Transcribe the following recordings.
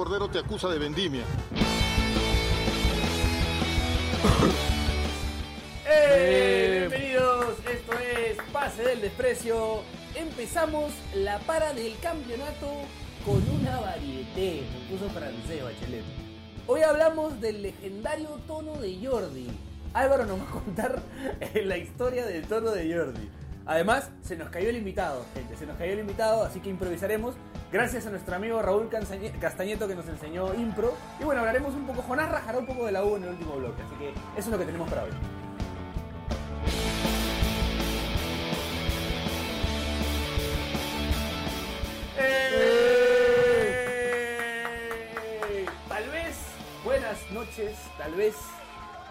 Cordero te acusa de vendimia. ¡Eh! Bienvenidos, esto es Pase del Desprecio. Empezamos la para del campeonato con una varieté. Puso francés, Bachelet. Hoy hablamos del legendario tono de Jordi. Álvaro nos va a contar la historia del tono de Jordi. Además, se nos cayó el invitado, gente. Se nos cayó el invitado, así que improvisaremos. Gracias a nuestro amigo Raúl Castañeto que nos enseñó impro. Y bueno, hablaremos un poco. Jonás rajará un poco de la U en el último bloque. Así que eso es lo que tenemos para hoy. ¡Eh! Tal vez, buenas noches, tal vez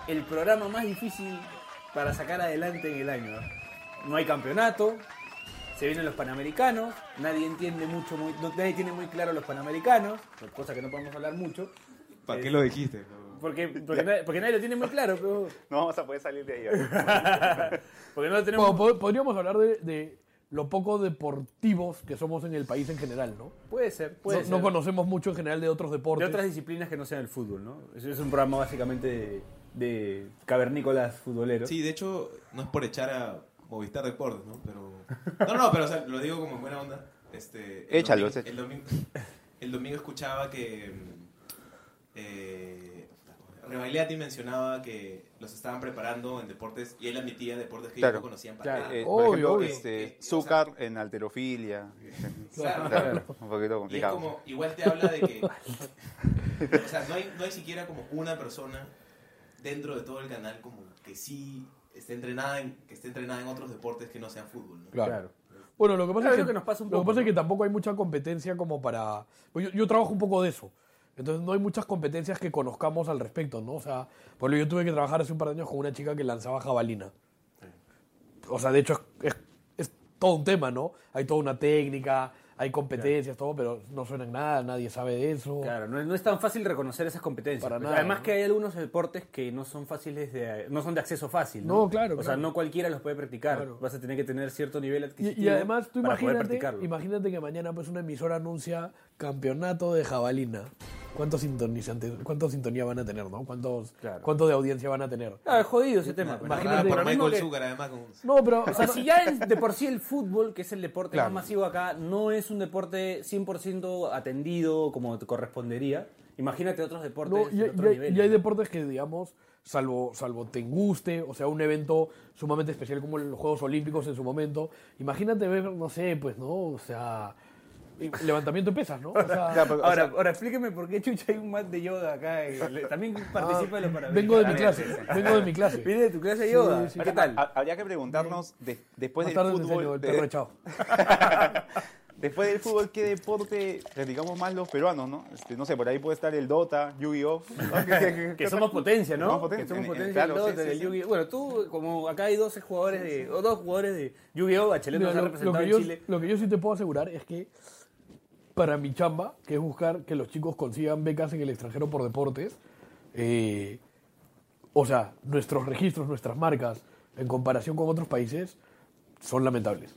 el programa más difícil para sacar adelante en el año. No hay campeonato, se vienen los panamericanos, nadie entiende mucho, muy- no- nadie tiene muy claro los panamericanos, cosa que no podemos hablar mucho, ¿Para qué lo dijiste? porque, porque, nadie, porque nadie lo tiene muy claro, pero- No vamos a poder salir de ahí. porque no lo tenemos... Bueno, podríamos hablar de, de lo poco deportivos que somos en el país en general, ¿no? Puede ser, puede no, ser. no conocemos mucho en general de otros De deportes. otras disciplinas que no sean el fútbol, ¿no? Eso es un programa básicamente de, de cavernícolas futboleros. Sí, de hecho, no es por echar a Movistar Deportes, ¿no? Pero... No, no, pero o sea, lo digo como en buena onda. Este, el domingo- El domingo, el domingo escuchaba que... Eh, mencionaba que los estaban preparando en deportes y él admitía deportes que ellos Claro. no conocían para Claro. nada. Eh, por ejemplo, obvio. este, Eh, o sea- Zúcar en alterofilia. Claro, Claro, un poquito Y es complicado. como, igual te habla de que, o sea, no hay, no hay siquiera como una persona dentro de todo el canal como que sí esté entrenada en, que esté entrenada en otros deportes que no sean fútbol, ¿no? Claro. Claro. Bueno, lo que pasa, Claro, es, es que, que nos pasa un lo que pasa es ¿no? que tampoco hay mucha competencia como para... pues yo, yo trabajo un poco de eso. Entonces no hay muchas competencias que conozcamos al respecto, ¿no? O sea, por ejemplo, yo tuve que trabajar hace un par de años con una chica que lanzaba jabalina. O sea, de hecho es, es- es todo un tema, ¿no? Hay toda una técnica, hay competencias, todo, pero no suena en nada, nadie sabe de eso. Claro, no es, no es tan fácil reconocer esas competencias. Para Pues, nada, Además ¿no? que hay algunos deportes que no son fáciles de, no son de acceso fácil. No, No, claro, O sea, no cualquiera los puede practicar. Claro. Vas a tener que tener cierto nivel adquisitivo. y además tú para poder imagínate, practicarlo. imagínate que mañana pues una emisora anuncia campeonato de jabalina. ¿Cuántos sintonizantes, cuántos sintonía van a tener, no? ¿Cuántos, Claro. ¿Cuánto de audiencia van a tener? Ah, es jodido ese tema. ¿no? Imagínate- Ah, por Michael que- Zucker, además. Con... No, pero O sea, si ya es de por sí el fútbol, que es el deporte Claro. más masivo acá, no es un deporte 100% atendido como te correspondería, imagínate otros deportes No, y, de y otro hay, nivel. y hay ¿no? deportes que, digamos, salvo, salvo te guste, o sea, un evento sumamente especial como los Juegos Olímpicos en su momento, imagínate ver, no sé, pues, ¿no? O sea, levantamiento de pesas, ¿no? O sea, Ya, pero, o Ahora, sea, ahora explíqueme por qué Chucha hay un mat de yoga acá. y le- también participa de los Ah, vengo de mi clase, vengo de mi clase. Viene de tu clase de yoga. Sí, sí. ¿Qué tal? ha- habría que preguntarnos de- después Más del tarde te enseño fútbol. el de- perro echado. después del fútbol, ¿qué deporte practicamos más los peruanos, no? Este, no sé, por ahí puede estar el Dota, Yu-Gi-Oh! ¿no? ¿Qué- qué- qué- Que somos potencia, ¿no? Somos potencia, Que somos en- en- potencia claro, en sí, Dota, sí, del sí. Yu-Gi-Oh. Bueno, tú, como acá hay 12 jugadores de, o dos jugadores de Yu-Gi-Oh, Bachelet nos ha representado en Chile. lo que yo sí te puedo asegurar es que para mi chamba, que es buscar que los chicos consigan becas en el extranjero por deportes, eh, o sea, nuestros registros, nuestras marcas, en comparación con otros países, son lamentables.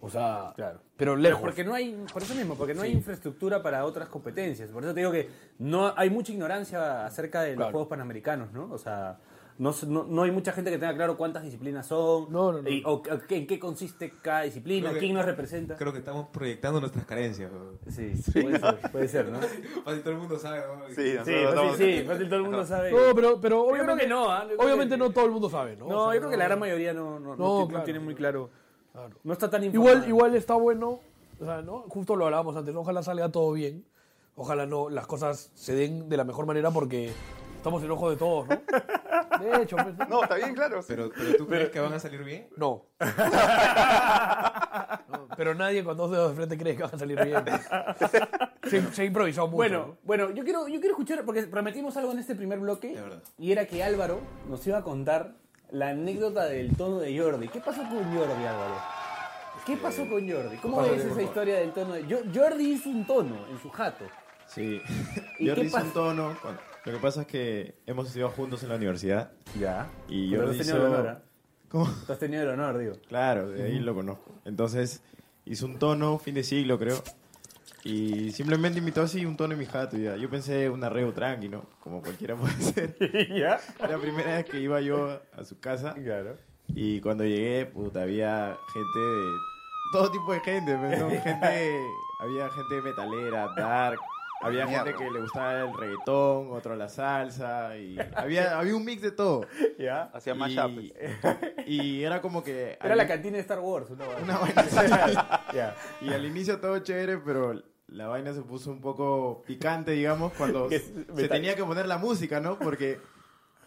O sea, Claro. pero lejos. Porque no hay, por eso mismo, porque no hay infraestructura para otras competencias. Por eso te digo que no hay mucha ignorancia acerca de los Claro. Juegos Panamericanos, ¿no? O sea, no, no, no hay mucha gente que tenga claro cuántas disciplinas son, No, no, no. y- o, en qué consiste cada disciplina, que- quién nos representa. Creo que estamos proyectando nuestras carencias. ¿no? Sí, puede ser, puede ser, ¿no? Fácil, todo el mundo sabe. ¿no? Sí, Sí, fácil, sí, fácil, todo el mundo sabe. No, pero, pero Yo obviamente, creo que no. Yo creo obviamente que- no todo el mundo sabe, ¿no? No, O sea, yo creo que la gran mayoría no, no, claro, tiene muy sí. claro. Claro. No está tan informado. Igual, igual está bueno, o sea, ¿no? Justo lo hablábamos antes, ojalá salga todo bien, ojalá no las cosas se den de la mejor manera porque estamos en ojo de todos, ¿no? De hecho, pues, No, está bien, claro. Pero, pero tú crees que van a salir bien? no. No, Pero nadie con dos dedos de frente cree que van a salir bien. Se, se ha improvisado mucho. Bueno, ¿no? bueno, yo quiero, yo quiero escuchar, porque prometimos algo en este primer bloque, De verdad. y era que Álvaro nos iba a contar la anécdota del tono de Jordi. ¿Qué pasó con Jordi, Álvaro? ¿Qué pasó con Jordi? ¿Cómo ves por esa favor. historia del tono de Jo- Jordi hizo un tono en su jato. Sí. ¿Y Jordi qué hizo un pasa? tono. Lo que pasa es que hemos estudiado juntos en la universidad. Ya. Y Pero Jordi has tenido el hizo- honor, ¿ah? ¿Cómo? Tú has tenido el honor, digo. Claro, de ahí lo conozco. Entonces, hizo un tono, fin de siglo, creo. Y simplemente invitó así un tono en mi jato. Ya. Yo pensé un arreo tranqui, ¿no? Como cualquiera puede ser. ¿Ya? La primera vez que iba yo a su casa. Claro. Y cuando llegué, puta, había gente de... Todo tipo de gente, pues, ¿no? Gente... Había gente metalera, dark... Había gente Mierda. que le gustaba el reggaetón, otro la salsa, y había, había un mix de todo. ¿Ya? Hacía mashup. y era como que... Era la cantina de Star Wars, una vaina. Una vaina. Ya. Y al inicio todo chévere, pero la vaina se puso un poco picante, digamos, cuando se metal. tenía que poner la música, ¿no? Porque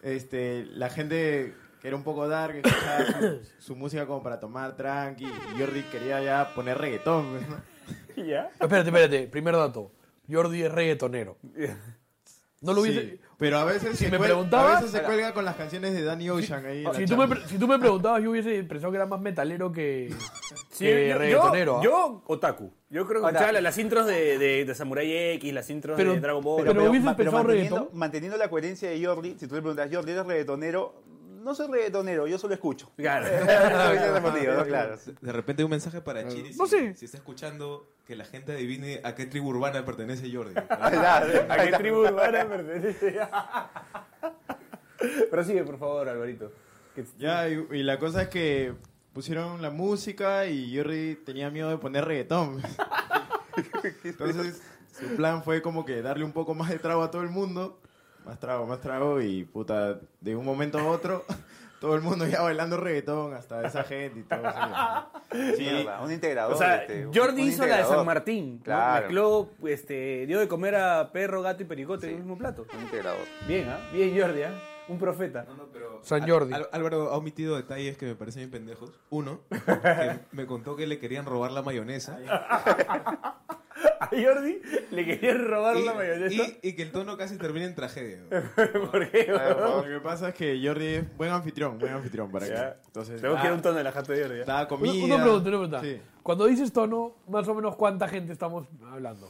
este, la gente que era un poco dark escuchaba su, su música como para tomar tranqui y Jordi quería ya poner reggaetón, ¿no? ¿Ya? Espérate, espérate. Primer dato. Jordi es reggaetonero. No lo hubiese... Sí, pero a veces, Si se me cuel- preguntabas- a veces se cuelga con las canciones de Danny Ocean ahí. Si tú, me, si tú me preguntabas, yo hubiese pensado que era más metalero que, Sí, que yo, reggaetonero. yo, ¿ah? yo, otaku. Yo creo que Ahora- las intros de, de, de Samurai X, las intros Pero- de Dragon Ball. pero hubiese ma- pensado manteniendo, reggaetón. manteniendo la coherencia de Jordi, si tú le preguntas, Jordi, ¿eres reggaetonero? No soy reggaetonero, yo solo escucho. Claro. De repente un mensaje para Chile. No si, sé. si está escuchando, que la gente adivine a qué tribu urbana pertenece Jordi. Claro. ¿A qué tribu urbana pertenece? Pero sigue, por favor, Alvarito. Ya, y, y la cosa es que pusieron la música y Jordi tenía miedo de poner reggaetón. Entonces, su plan fue como que darle un poco más de trago a todo el mundo. Más trago, más trago y puta, de un momento a otro, todo el mundo ya bailando reggaetón, hasta esa gente y todo. así. Mierda, un integrador. O sea, este, Jordi un hizo la de. San Martín. ¿no? Claro. Mezcló, este, dio de comer a perro, gato y pericote en el mismo plato. Un integrador. Bien, ¿ah? Bien, Jordi, ¿ah? Un profeta. No, no, pero San Al- Jordi. Al- Álvaro ha omitido detalles que me parecen bien pendejos. Uno, que me contó que le querían robar la mayonesa. A Jordi le querían robar Y, la mayonesa. y- y que el tono casi termina en tragedia. ¿no? ¿Por qué? Lo que pasa es que Jordi es buen anfitrión, buen anfitrión para Ya. que. Entonces, Tengo que ir da- un tono de la jato de Jordi. ¿ah? Una, comida. una pregunta, una pregunta. Sí, Cuando dices tono, más o menos cuánta gente estamos hablando.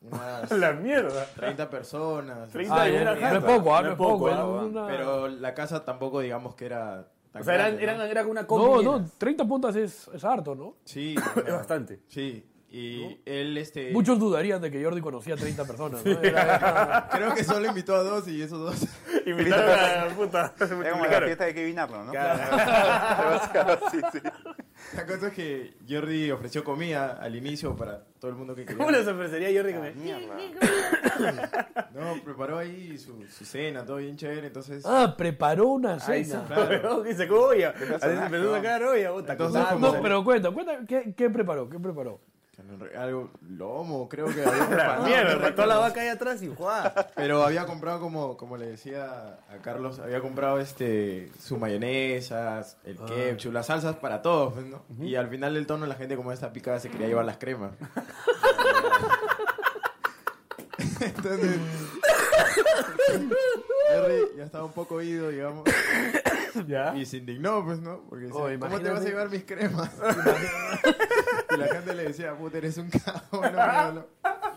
unas La mierda. 30 personas. 30 Ah, de ya, una no es poco, ah, no No es poco, ah, va. una- Pero la casa tampoco digamos que era tan O sea, eran, grande, eran, ¿no? era como una No, combi. no, 30 puntas es, es harto, ¿no? Sí, Es bastante. Sí, y él este Muchos dudarían de que Jordi conocía 30 personas, ¿no? Era- era- creo que solo invitó a dos y esos dos Invitaron a la puta. Se Era como la fiesta de Kevin Arnold, ¿no? Claro. sí, sí. La cosa es que Jordi ofreció comida al inicio para todo el mundo que quería. ¿Cómo les ofrecería a Jordi. Mierda. No, preparó ahí su, su cena, todo bien chévere, entonces Ah, preparó una Ahí cena. se fue, y olla. Así se empezó a ¿no? sacar olla. Entonces, como- No, pero cuenta, cuenta, ¿qué, qué preparó? ¿Qué preparó? Algo lomo, creo que había La preparado. mierda, la vaca ahí atrás y ¡juá! Pero había comprado como como le decía a Carlos, había comprado este su mayonesa, el Ah. ketchup, las salsas para todos, pues, ¿no? Y al final del tono la gente como está picada se quería llevar las cremas. Entonces Jerry ya estaba un poco oído, digamos, ¿Ya? y se indignó, pues, ¿no? Porque decía, Oh, ¿cómo te vas a llevar mis cremas? y la gente le decía, puta, eres un no, no, no.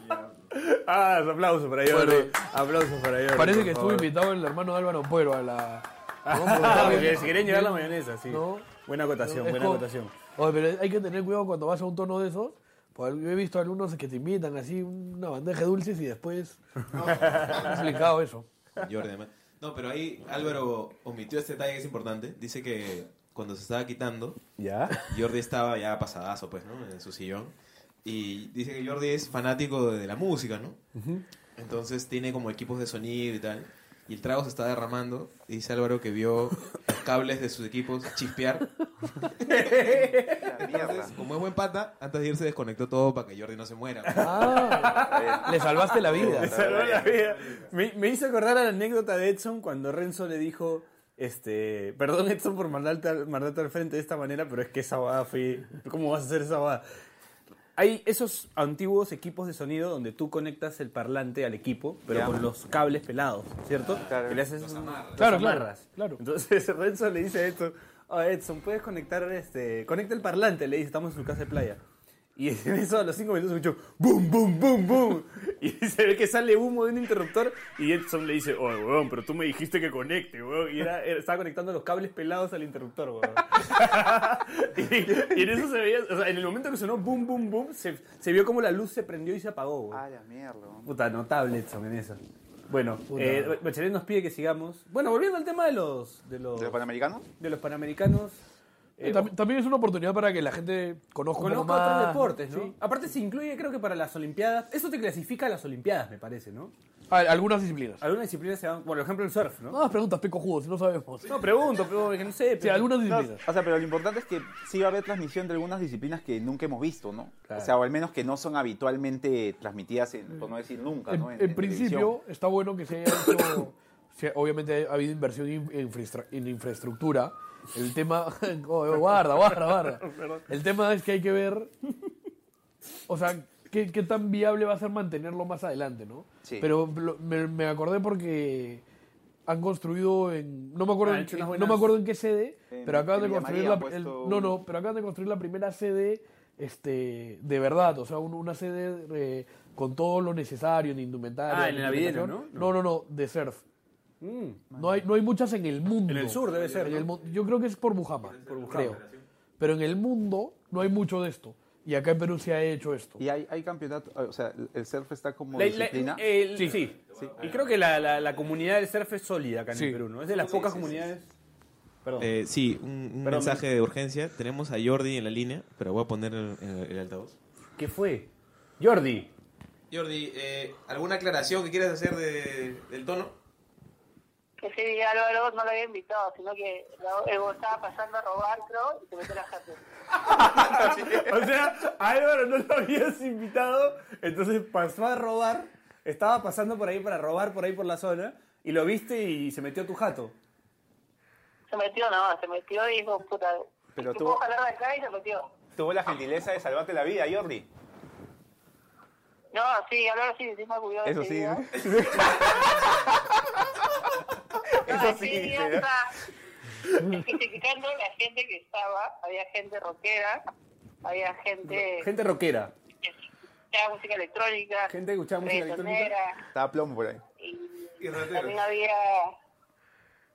Ya, Ah, aplausos para Jordi. Bueno. aplausos para Jordi. Parece que estuvo invitado el hermano de Álvaro Puero a la... Ah, porque si querían llevar la mayonesa, sí. No. Buena acotación, buena como- acotación. Oye, pero hay que tener cuidado cuando vas a un tono de esos. Pues yo he visto algunos que te invitan así una bandeja de dulces y después... Es complicado eso. Jordi, además. No, pero ahí Álvaro omitió este detalle que es importante. Dice que cuando se estaba quitando, ¿Ya? Jordi estaba ya pasadazo, pues, ¿no? En su sillón. Y dice que Jordi es fanático de la música, ¿no? Entonces tiene como equipos de sonido y tal. Y el trago se está derramando. Y dice Álvaro que vio los cables de sus equipos chispear. Entonces, como es buen pata, antes de irse desconectó todo para que Jordi no se muera. Ah, le salvaste la vida. Me salvó la vida. Me, me hizo acordar a la anécdota de Edson cuando Renzo le dijo, este, perdón Edson por mandarte, al- mandarte al frente de esta manera, pero es que esa boda fue, ¿cómo vas a hacer esa boda? Hay esos antiguos equipos de sonido donde tú conectas el parlante al equipo, pero con los cables pelados, ¿cierto? Claro. Que le haces Los un- amarras. Claro, claro, claro. Entonces Renzo le dice a Edson, "Ah, Edson, puedes conectar este, conecta el parlante, le dice, estamos en su casa de playa. Y en eso a los cinco minutos escucho boom, boom, boom, boom. Y se ve que sale humo de un interruptor y Edson le dice, oh, weón, pero tú me dijiste que conecte, weón. Y era, era- estaba conectando los cables pelados al interruptor, weón. y, y en eso se veía, o sea, en el momento que sonó boom, boom, boom, se, se vio como la luz se prendió y se apagó, weón. Ah, la mierda. weón. Puta, notable Edson en eso. Bueno, eh, Bachelet nos pide que sigamos. Bueno, volviendo al tema de los, de los, ¿De los panamericanos? de los panamericanos. Eh, También, también es una oportunidad para que la gente conozca un poco Conozca más. otros deportes, ¿no? Sí. Aparte se incluye, creo que para las Olimpiadas. Eso te clasifica a las Olimpiadas, me parece, ¿no? Ah, algunas disciplinas. Algunas disciplinas se van. Por ejemplo, el surf, ¿no? No más preguntas, peco jugo, si no sabemos. No, pregunto, pero que no sé. Sí, algunas No, disciplinas. o sea, pero lo importante es que sí va a haber transmisión de algunas disciplinas que nunca hemos visto, ¿no? Claro. O sea, o al menos que no son habitualmente transmitidas, en- por no decir nunca, En, ¿no? en en principio, está bueno que se haya hecho. obviamente ha habido inversión en infraestructura. El tema. oh, guarda, guarda, guarda. El tema es que hay que ver. O sea, qué, qué tan viable va a ser mantenerlo más adelante, ¿no? Sí. Pero lo- me, me acordé porque han construido en. No me acuerdo, Han en, unas no buenas- me acuerdo en qué sede, En- pero acaban de construir María la. el- no, no, pero acaban de construir la primera sede este, de verdad, o sea, un- una sede eh, con todo lo necesario en indumentaria. Ah, en el Navideno, alimentación. No, no, no, de surf. Mm. No hay, no hay muchas en el mundo. En el sur debe ser, En ¿no? el mu- yo creo que es por Bujama, creo. Pero en el mundo no hay mucho de esto. Y acá en Perú se ha hecho esto. Y hay, hay campeonato, o sea, el surf está como La- la- disciplina. el- sí. Y creo que la, la- la comunidad del surf es sólida acá en Sí. el Perú, ¿no? Es de las pocas comunidades. Perdón. Eh, sí, un, un Perdón. mensaje de urgencia. Tenemos a Jordi en la línea, pero voy a poner el, el- el altavoz. ¿Qué fue? Jordi. Jordi, eh, ¿alguna aclaración que quieras hacer de- del tono? Que sí, Álvaro no lo había invitado, sino que lo- Evo estaba pasando a robar, creo, y se metió la gente. O sea, a Álvaro no lo habías invitado, entonces pasó a robar, estaba pasando por ahí para robar por ahí por la zona, y lo viste y se metió a tu jato. Se metió, no, se metió y dijo, puta, Pero ¿te tú- puedo jalar de acá? Y se metió. Tuvo la gentileza de salvarte la vida, Jordi. No, sí, Álvaro sí, sí me cuidó de Eso sí. No, Eso sí, sí. Especificando la gente que estaba, había gente rockera, había gente Gente rockera. que escuchaba música electrónica, Gente que escuchaba música reggaetonera, Estaba plomo por ahí. y también había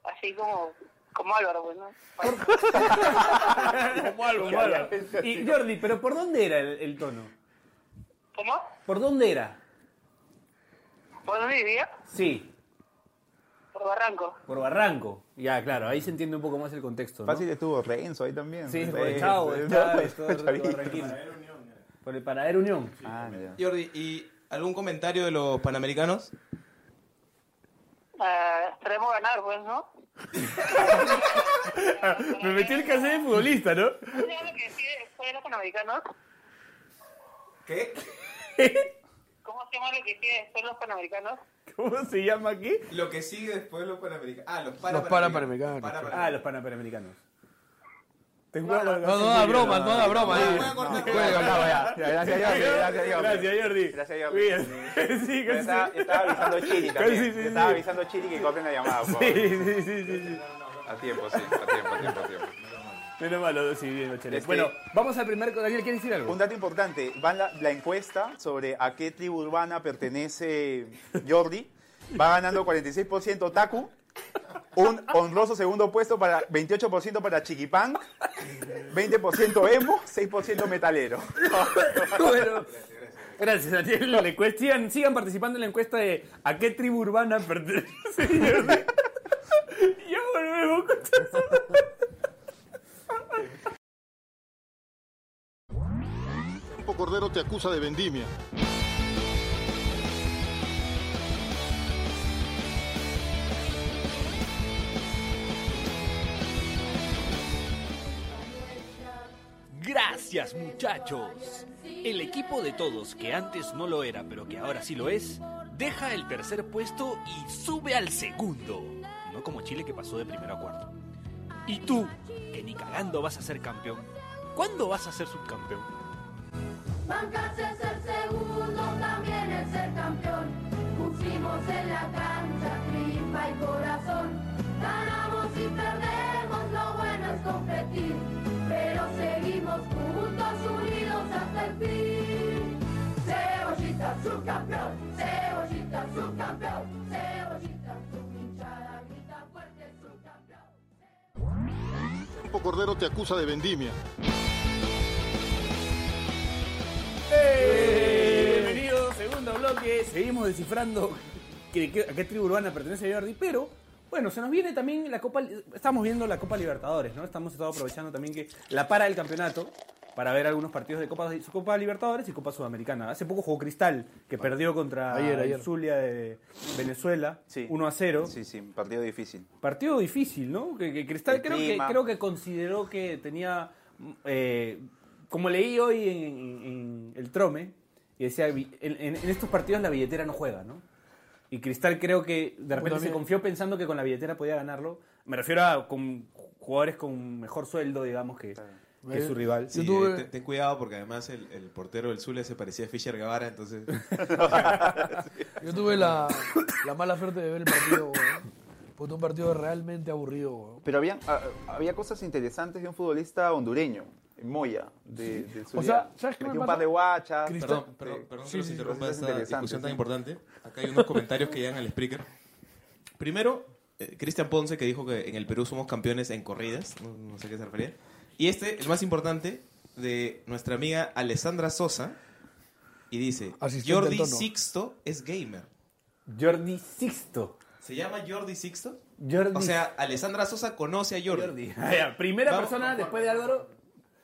así como como Álvaro, pues, ¿no? Como algo, como algo. Y Jordi, ¿pero por dónde era el, el tono? ¿Cómo? ¿Por dónde era? ¿Por dónde vivía? Sí, Por Barranco. por Barranco. Ya, claro, ahí se entiende un poco más el contexto, ¿no? Fácil estuvo Renzo ahí también. Sí, por el Chavo, el. Barranquín. Por el Paradero Unión. Ah, ya. Jordi, ¿y algún comentario de los panamericanos? Ah, esperemos ganar, pues, ¿no? Me metí el cassette de futbolista, ¿no? ¿Cómo se llama lo que decide después de los panamericanos? ¿Qué? ¿Cómo se llama lo que sigue después de los panamericanos? ¿Cómo se llama aquí? Lo que sigue después de los panamericanos. Ah, los Los Panamericanos. Ah, los Panamericanos. Te No, no, No, no da broma, no da broma. Ya, Gracias, Jordi. Gracias, Jordi. Gracias, Jordi. Gracias. Sí, estaba, avisando Chiri también. Estaba avisando Chiri que corten la llamada, sí, sí, sí, sí. A tiempo, sí. A tiempo, a tiempo, a tiempo. Menos malo, sí, bien, Bachelet. Bueno, vamos al primer... Daniel, ¿quieres decir algo? Un dato importante, va la, la encuesta sobre a qué tribu urbana pertenece Jordi. Va ganando 46% Taku, un honroso segundo puesto para 28% para Chiquipán, 20% emo, 6% metalero. Bueno, gracias, Daniel. La encuesta- sigan, sigan participando en la encuesta de a qué tribu urbana pertenece. Ya volvemos con Cordero te acusa de vendimia. Gracias muchachos. El equipo de todos, que antes no lo era, pero que ahora sí lo es, deja el tercer puesto y sube al segundo. No como Chile que pasó de primero a cuarto. Y tú, que ni cagando vas a ser campeón, ¿cuándo vas a ser subcampeón? Campo Cordero te acusa de vendimia. Bienvenidos, segundo bloque. Seguimos descifrando a qué tribu urbana pertenece Jordi, pero bueno, se nos viene también la Copa. Estamos viendo la Copa Libertadores, ¿no? Estamos aprovechando también que la para del campeonato para ver algunos partidos de Copa, Copa Libertadores y Copa Sudamericana. Hace poco jugó Cristal, que perdió contra Ayer, ayer. Zulia de Venezuela, Sí. 1 a 0. Sí, sí, partido difícil. Partido difícil, ¿no? Que, que Cristal creo que, creo que consideró que tenía, eh, como leí hoy en, en- en el Trome, y decía, en, en- en estos partidos la billetera no juega, ¿no? Y Cristal creo que de repente se confió pensando que con la billetera podía ganarlo. Me refiero a con jugadores con mejor sueldo, digamos, que, que su rival. Sí, tuve- eh, ten, ten cuidado porque además el, el portero del Zulia se parecía a Fischer Guevara, entonces... Yo tuve la, la mala suerte de ver el partido, weón. Fue un partido realmente aburrido, weón. Pero había, ah, había cosas interesantes de un futbolista hondureño, Moya, de, del Zulia. sea, ¿sabes qué me Metió un pasa? par de guachas. Cristal- Perdón, perdón, perdón Sí, que los sí, interrumpa esta discusión tan sí. importante. Acá hay unos comentarios que llegan al Spreaker. Primero, eh, Cristian Ponce que dijo que en el Perú somos campeones en corridas, no, no sé a qué se refería. Y este, el más importante, de nuestra amiga Alessandra Sosa, y dice, Asistente Jordi. Sixto es gamer. Jordi Sixto. ¿Se llama Jordi Sixto? Jordi O sea, Alessandra Sosa conoce a Jordi. Primera Vamos, persona después de Álvaro.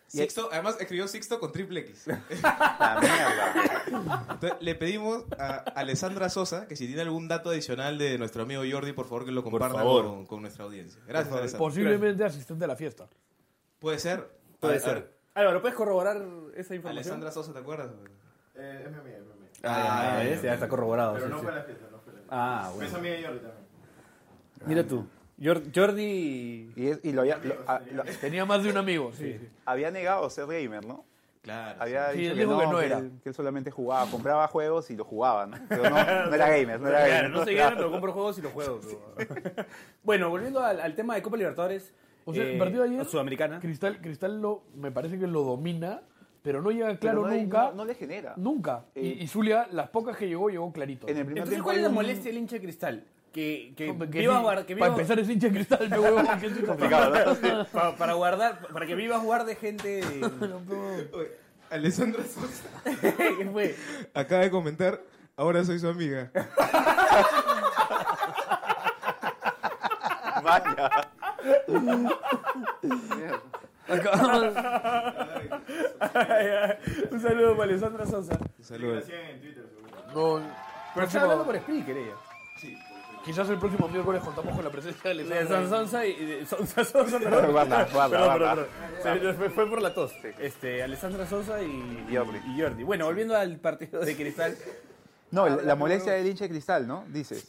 Sixto, además escribió Sixto con triple X. La mierda. Entonces, le pedimos a Alessandra Sosa que si tiene algún dato adicional de nuestro amigo Jordi, por favor que lo comparta con nuestra audiencia. Gracias, Alessandra. Posiblemente asistente a la fiesta. Puede ser. Puede A- a ser. Álvaro, ¿puedes corroborar esa información? Alessandra Sosa, ¿te acuerdas? Eh, es mi amiga, es mi amiga. Ah, Ah, ¿ves? ya está corroborado. Pero sí, no sí. fue a la fiesta, no fue a la fiesta. Ah, Es bueno. amiga de Jordi también. Mira tú. Jor- Jordi. Y, es- y lo había, lo- ah, lo- Tenía más de un amigo, sí. sí. había negado ser gamer, ¿no? Claro. Había Sí, dicho él que dijo no, que no que, era. Él, que él solamente jugaba, compraba juegos y los jugaba, ¿no? Pero no, no era gamer, no era Claro, gamer. no soy gamer, pero compro juegos y los juego. pero- bueno, volviendo al, al tema de Copa Libertadores. O sea, eh, el partido de ayer, Sudamericana. Cristal, Cristal lo, me parece que lo domina, pero no llega claro no nunca. No, no le genera. Nunca. Eh, y, y Zulia, las pocas que llegó, llegó clarito. En el primer Entonces, ¿cuál es la molestia del hincha de Cristal? Que, que, Hombre, viva sí, guard- que Para viva- empezar es hincha de cristal, me huevo, que es complicado, ¿no? pa- para guardar, para que viva jugar de gente. Alessandra Sosa ¿Qué fue? acaba de comentar, ahora soy su amiga. Vaya. Un saludo para Alessandra Sosa. Twitter, seguro. No, Pero está hablando por Spreaker ella. quizás el próximo miércoles contamos con la presencia de De Alessandra. Son- Sonsa y de Sosa, perdón. Guarda, guarda, Perdón, perdón, perdón. Se- fue, por la tos. Este, Alessandra Sosa y, Jordi. y Jordi. Bueno, volviendo al partido de Cristal. No, la, la molestia del hincha de cristal, ¿no? Dices.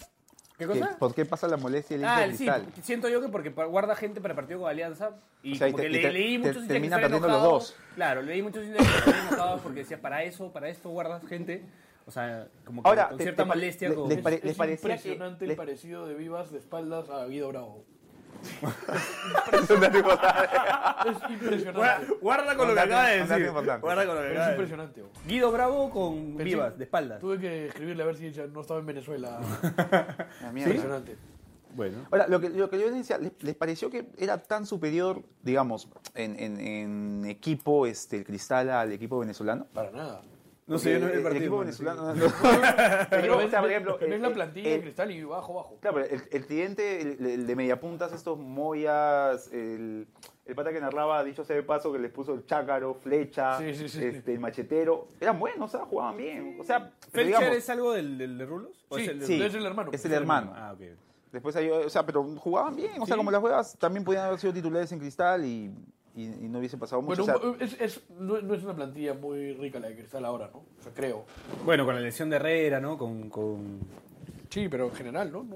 ¿Qué Que- cosa? ¿Por qué pasa la molestia hincha Ah, de sí, cristal? siento yo que porque guarda gente para el partido con Alianza y O sea, y como te- que y le- te- leí te- muchos hinchas termina que perdiendo los enojados. dos. Claro, leí muchos que enojados porque decía para eso, para esto guardas gente. O sea, como que Ahora, con te- cierta te molestia. les pare- Es les parecía que- impresionante les- el parecido de Vivas de espaldas a Guido Bravo. Es un dato importante. Es Guarda, impresionante. guarda con lo que acaba de decir. importante. Guarda con lo que Es acaba de decir. impresionante. bo. Guido Bravo con Pensé- Vivas, de espaldas. Tuve que escribirle a ver si ella no estaba en Venezuela. La mierda. Impresionante. Bueno. Ahora, lo que, lo que yo decía, ¿les, les pareció que era tan superior, digamos, en, en- en equipo este, el cristal al equipo venezolano? Para nada. No sé, yo no vi el el partido. equipo bueno, venezolano. no, por ejemplo, ves el- la el- plantilla de el- cristal y bajo, bajo. Claro, pero el, el cliente, el, el de mediapuntas, estos Moyas, el, el pata que narraba, dicho sea de paso, que les puso el chácaro, flecha, Sí, sí, sí. Este, el machetero, eran buenos, o sea, jugaban bien. O sea, pero ¿Felcher digamos, es algo del, del de Rulos? ¿O Sí, es el de sí. es el hermano. es el hermano. Ah, ok. Después hay, o sea, pero jugaban bien, o sea, como las juegas también podían haber sido titulares en cristal y, y- y no hubiese pasado mucho. Bueno, o sea, es, es- no, no es una plantilla muy rica la de cristal ahora, ¿no? O sea, creo. Bueno, con la lesión de Herrera, ¿no? Con, con... Sí, pero en general, ¿no? no...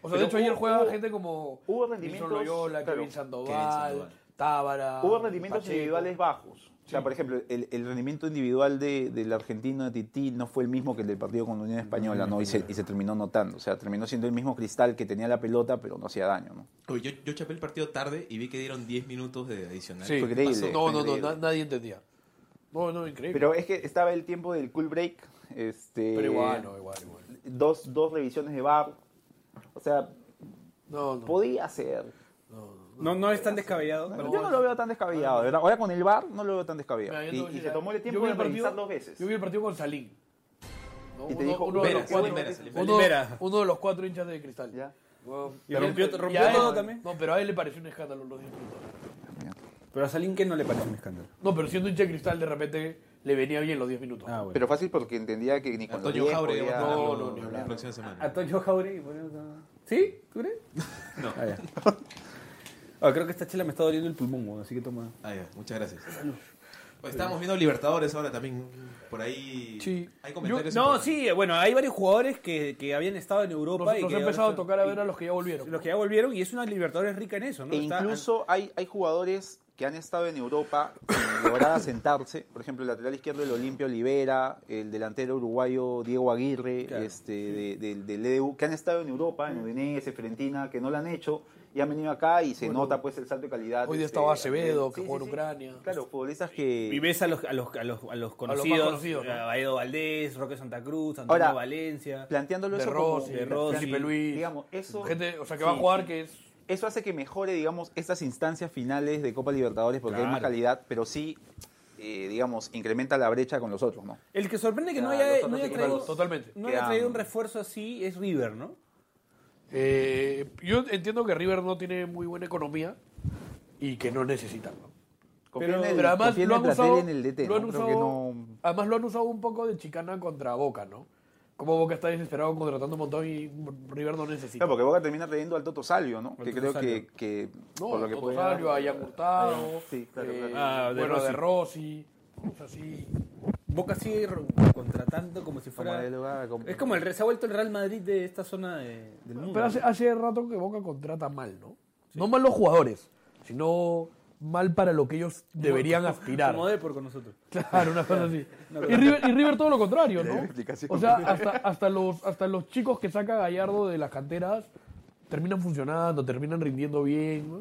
O sea, Pero de hecho ayer hubo- gente como hubo rendimientos, Loyola, claro, Kevin Sandoval, Kevin Sandoval. Tábara. Hubo rendimientos Pacheco. individuales bajos. O sea, por ejemplo, el, el rendimiento individual de, del argentino de Tití no fue el mismo que el del partido con la Unión Española, ¿no? Y se, y se terminó notando. O sea, terminó siendo el mismo cristal que tenía la pelota, pero no hacía daño, ¿no? Oye, yo, yo chapé el partido tarde y vi que dieron 10 minutos de adicional. Sí, Fue increíble. No, no, no, nadie entendía. No, no, increíble. Pero es que estaba el tiempo del cool break. Este, Pero igual, no, igual, igual. dos, dos revisiones de VAR. O sea, No, no. podía ser. No, no es tan descabellado. No, yo no lo veo tan descabellado, de ¿verdad? Ahora con el VAR no lo veo tan descabellado. Mira, yo Y, se tomó el tiempo de revisar dos veces. Yo vi el partido con Salín. ¿no? Y te Uno- dijo, uno, de Vera, los cuatro, Salín Vera, Salín uno- Vera. uno de los cuatro hinchas de cristal. Ya. Y rompió- y rompió a él- todo también. No, pero a él le pareció un escándalo los 10 minutos. Pero a Salín que no le parece un escándalo. No, pero siendo hincha de cristal, de repente le venía bien los 10 minutos. Ah, bueno. Pero fácil porque entendía que ni con los Antonio 10 Jauregui podía- a la próxima semana. Antonio Jauregui. ¿Sí? ¿Tú crees? No. Ah. Ah, creo que esta chela me está doliendo el pulmón, weón, así que toma. Ah, ya, muchas gracias. Pues estábamos viendo Libertadores ahora también. Por ahí Sí. hay comentarios. No, importantes. sí, bueno, hay varios jugadores que, que habían estado en Europa Nos, y nos que ha ahora empezado a están- tocar a y- ver a los que ya volvieron. Los que ya volvieron y es una Libertadores rica en eso, ¿no? E Está- incluso hay, hay jugadores que han estado en Europa sin lograr asentarse. Por ejemplo, el lateral izquierdo del Olimpia Olivera, el delantero uruguayo Diego Aguirre, Claro. este, de- del del EDU, que han estado en Europa, en Udinese, Fiorentina, que no lo han hecho y han venido acá y se Bueno, nota pues el salto de calidad. Hoy día este, estaba a Acevedo, que sí, jugó en. Ucrania. Claro, futbolistas que... Y ves a los, a los, a los, a los más conocidos, conocidos, ¿no? a Edo Valdés, Roque Santa Cruz, Antonio Ahora, Valencia. planteándolo De eso como- Rossi, de Rossi, Felipe Luis. digamos, eso... Gente, o sea, que sí. va a jugar que es... Eso hace que mejore, digamos, estas instancias finales de Copa Libertadores porque hay más Claro. calidad, pero sí, eh, digamos, incrementa la brecha con los otros, ¿no? El que sorprende que no Claro, haya, no haya traído, Totalmente. no haya traído un refuerzo así es River, ¿no? Eh, yo entiendo que River no tiene muy buena economía y que no necesitan. ¿no? Pero- en el, Pero además lo el han usado, en el DT, lo han ¿no? Creo usado- que no... además lo han usado un poco de chicana contra Boca, ¿no? Como Boca está desesperado contratando un montón y River no necesita. Claro, porque Boca termina trayendo al Toto Salvio, ¿no? Al que Toto creo Salvio. que, que no, por lo que Toto puede Salvio, a Ian Hurtado, Sí, claro, eh, claro. Ah, de bueno, Rossi. de Rossi, o sea, sí. Boca sigue contratando como si Como fuera... de lugar, como- Es como el, se ha vuelto el Real Madrid de esta zona de- del mundo. Pero hace, hace rato que Boca contrata mal, ¿no? No mal los jugadores, sino mal para lo que ellos deberían aspirar. Como de por con nosotros. Claro, una cosa así. Y River, y River todo lo contrario, ¿no? O sea, hasta, hasta, los, hasta los chicos que saca Gallardo de las canteras terminan funcionando, terminan rindiendo bien. ¿no?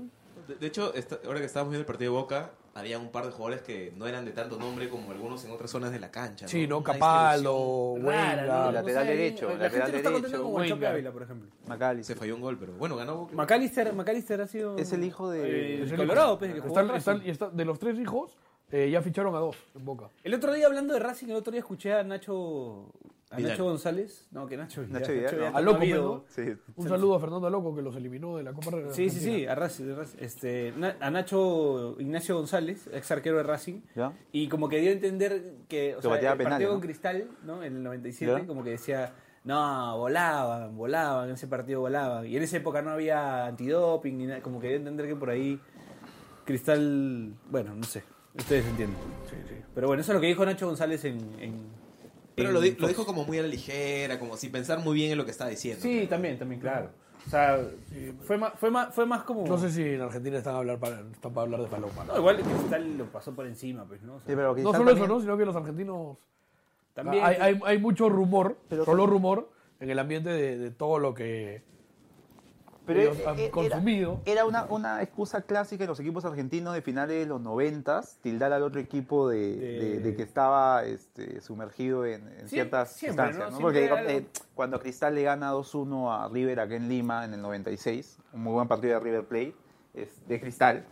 De, de hecho, esta- ahora que estábamos viendo el partido de Boca, había un par de jugadores que no eran de tanto nombre como algunos en otras zonas de la cancha. Sí, ¿no? Capaldo, Rara, ¿no? Wenga. El lateral derecho, La lateral gente derecho, como el. Ávila, por ejemplo. Macali. Se falló un gol, pero bueno, ganó. McAllister, McAllister ha sido... Es el hijo de- eh, el Colorado, pues, que jugó Están- están- y está- de los tres hijos, eh, ya ficharon a dos en Boca. El otro día hablando de Racing, el otro día escuché a Nacho, a Vidal. Nacho González. No, que Nacho Vidal. Nacho Vidal, no. está A Loco, Sí. Un saludo a Fernando Loco que los eliminó de la Copa de Sí, sí, sí, a Racing. Este, a Nacho Ignacio González, ex arquero de Racing. ¿Ya? Y como que dio a entender que, o Que sea, el pateaba partido penales, con. Cristal, ¿no? En el 97, ¿Ya? como que decía, no, volaban, volaban, en ese partido volaban. Y en esa época no había antidoping ni nada, como que dio a entender que por ahí Cristal, bueno, no sé, ustedes entienden. Pero bueno, eso es lo que dijo Nacho González en... en- Pero lo, di- lo Fox. dijo como muy a la ligera, como sin pensar muy bien en lo que estaba diciendo. Sí, también, también, claro. O sea, fue más, fue más, fue más como... No sé si en Argentina están, a hablar para, están para hablar de Paloma. No, igual Cristal lo pasó por encima, pues, ¿no? O sea, Sí, pero No solo eso, ¿no? Sino que los argentinos... también... hay, hay, hay mucho rumor, Pero- solo rumor, en el ambiente de, de todo lo que Pero ellos e- han e- era- consumido. Era una, una excusa clásica en los equipos argentinos de finales de los noventas, tildar al otro equipo de, De- de- de que estaba este, sumergido en, en Sí, ciertas siempre, instancias. ¿no? ¿no? Porque eh, cuando Cristal le gana 2-1 a River acá en Lima en el 96, un muy buen partido de River Plate, es de Cristal,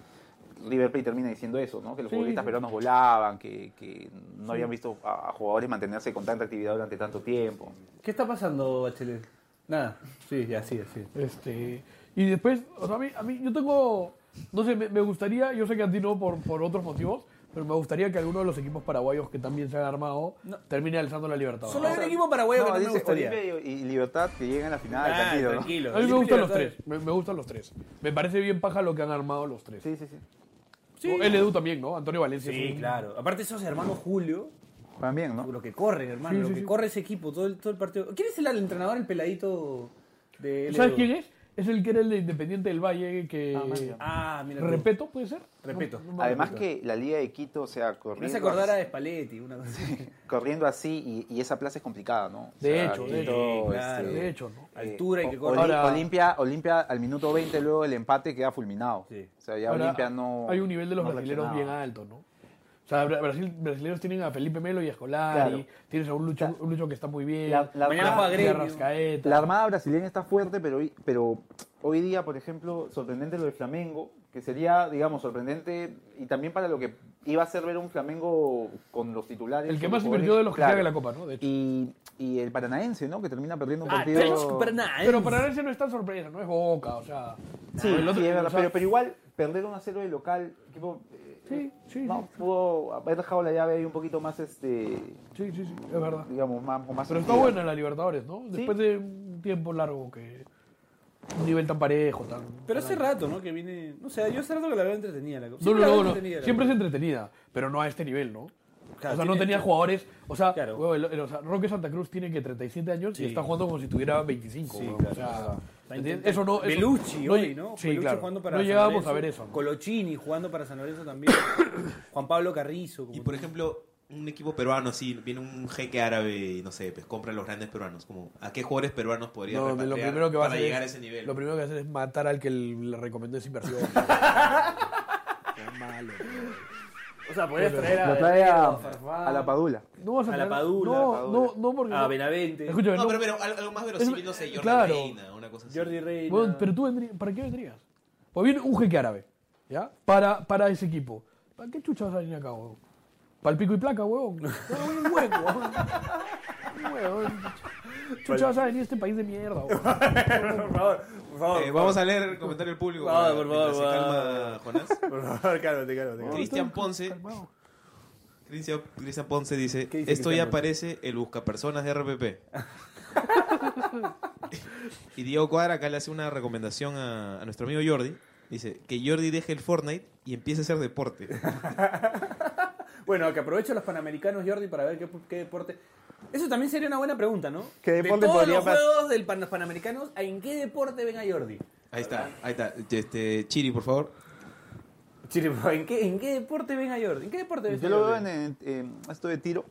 River Plate termina diciendo eso, ¿no? que los Sí, futbolistas sí. peruanos volaban, que, que no habían visto a, a jugadores mantenerse con tanta actividad durante tanto tiempo. ¿Qué está pasando, Bachelet? Nada. Sí, ya, sí, sí. Este, y después, o sea, a mí, a mí yo tengo, no sé, me, me gustaría, yo sé que a ti no por, por otros motivos, pero me gustaría que alguno de los equipos paraguayos que también se han armado termine alzando la libertad. Solo hay un equipo paraguayo que no me dice gustaría. Olimpia y, y Libertad que lleguen a la final, tranquilo. ¿no? tranquilo. A mí me gustan los tres, me, me gustan los tres. Me parece bien paja lo que han armado los tres. Sí, sí, sí. Sí. El Edu también, ¿no? Antonio Valencia. es Sí, un- claro. Aparte esos hermanos Julio, Van bien, ¿no? lo que corren, hermano, Sí, lo sí, que sí. corre ese equipo, todo el, todo el partido. ¿Quién es el, el entrenador, el peladito de ¿Sabes quién es? Es el que era el de Independiente del Valle que... Ah, mira. tú. ¿Repeto puede ser? Repeto. No- no Además que la Liga de Quito, o sea, corriendo, hace acordar a así, Spalletti, una cosa así. corriendo así y, y esa plaza es complicada, ¿no? O De sea, hecho, de Quito, hecho. Claro, este, De hecho, ¿no? eh, Altura y que O- corre. Ahora- Olimpia, Olimpia al minuto 20 luego el empate queda fulminado. Sí. O sea, ya Ahora, Olimpia no Hay un nivel de los no brasileños bien alto, ¿no? O sea, Bra- Brasil, brasileños tienen a Felipe Melo y a Escolari, Claro. tienes a un Lucho, un Lucho que está muy bien, La- la- Mañana la-. La Armada brasileña está fuerte, pero, hoy- pero hoy día, por ejemplo, sorprendente lo de Flamengo, que sería, digamos, sorprendente y también para lo que iba a ser ver un Flamengo con los titulares. El que más invirtió de los que claro. en la Copa, ¿no? De hecho. Y, y el Paranaense, ¿no? Que termina perdiendo un Ah, partido. Paranaense. Pero para ese no es tan sorpresa, no es Boca, o sea... Sí, el otro- sí, es verdad, o sea, pero, pero igual perder 1 a 0 de local, equipo, Sí, sí, no, pudo haber dejado la llave ahí un poquito más, este, Sí, sí, sí, es verdad. digamos, más, con más Pero está buena la Libertadores, ¿no? Después de un tiempo largo que... Un nivel tan parejo, tan... Pero hace rato, ¿no? Que viene. No sé, yo hace rato que la veo entretenida. La... No, siempre no, la no, no. entretenida, la Siempre es entretenida, pero no a este nivel, ¿no? Claro, o sea, no tiene- tenía jugadores. O sea, Claro. huevo, el- el- o sea, Roque Santa Cruz tiene que 37 años Sí. y está jugando como si tuviera 25. Sí, claro, o sea, eso no. Eso, Belucci no- hoy, ¿no? Sí, Belucci claro. jugando para no San llegábamos Lorenzo, a ver eso. ¿no? Colochini jugando para San Lorenzo también. Juan Pablo Carrizo. como Y por tú. ejemplo, un equipo peruano así, viene un jeque árabe y no sé, pues compra a los grandes peruanos. Como, ¿A qué jugadores peruanos podría No, lo primero que va a para llegar es, a ese nivel? Lo primero que va a hacer es matar al que le recomendó esa inversión. Es malo. O sea, podrías traer a. Lo trae a, a la Padula. No vas a, A la traer- Padula, No, a la Padula. no, no, porque. A no. Benavente. Escúchame, No, no, pero, pero algo, más verosímil, no sé, Jordan claro. Reina, una cosa así. Jordi Reina. Bueno, pero tú vendrías, ¿para qué vendrías? Pues viene un jeque árabe, ¿ya? Para, para ese equipo. ¿Para qué chucha vas a venir acá, huevón? ¿Para el pico y placa, huevón? No, un hueco, huevón. Un huevón. Chucha vas a venir a este país de mierda, por favor, por favor. Eh, vamos a leer el comentario del público. Por favor, por favor, se por calma Jonás. Por favor, cálmate, cálmate. cálmate. Cristian Ponce. Calmado. Cristian, Cristian Ponce dice, ¿Qué dice esto ya Cristian Ponce? parece el buscapersonas de RPP. y Diego Cuadra acá le hace una recomendación a, a nuestro amigo Jordi. Dice, que Jordi deje el Fortnite y empiece a hacer deporte. Bueno, que aprovecho los panamericanos, Jordi, para ver qué, qué deporte. Eso también sería una buena pregunta, ¿no? ¿Qué de deporte todos podría los pas- juegos del pan- panamericanos, ¿en qué deporte ven a Jordi? Ahí está, ahí está. Este, Chiri, por favor. Chile, ¿en qué, ¿en qué deporte ven a Jordi? ¿En qué deporte ves Yo lo veo Jordi? en, en- en esto de tiro.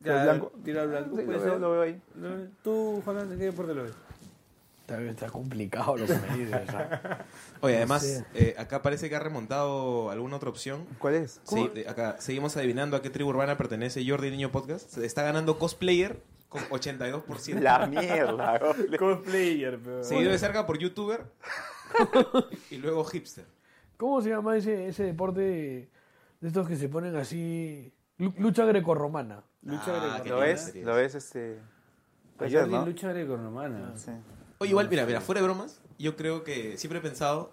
Ya, blanco. Tiro al blanco. Sí, puede lo, veo, ser. lo veo ahí. ¿Tú, Jonás, en qué deporte lo ves? Está, está complicado lo que me dices. o sea. Oye, además, sé. eh, acá parece que ha remontado alguna otra opción. ¿Cuál es? Sí, de- acá seguimos adivinando a qué tribu urbana pertenece Jordi Niño Podcast. Está ganando cosplayer con 82%. La mierda. Cosplayer, pero... Seguido de cerca por youtuber y luego hipster. ¿Cómo se llama ese, ese deporte de estos que se ponen así? Lu- Lucha grecorromana. Lucha Ah, grecorromana. ¿Lo ves? ¿Lo ves? Este... Ser, Jordi ¿no? lucha grecorromana. Sí. Oye, igual, mira, mira, fuera de bromas, yo creo que siempre he pensado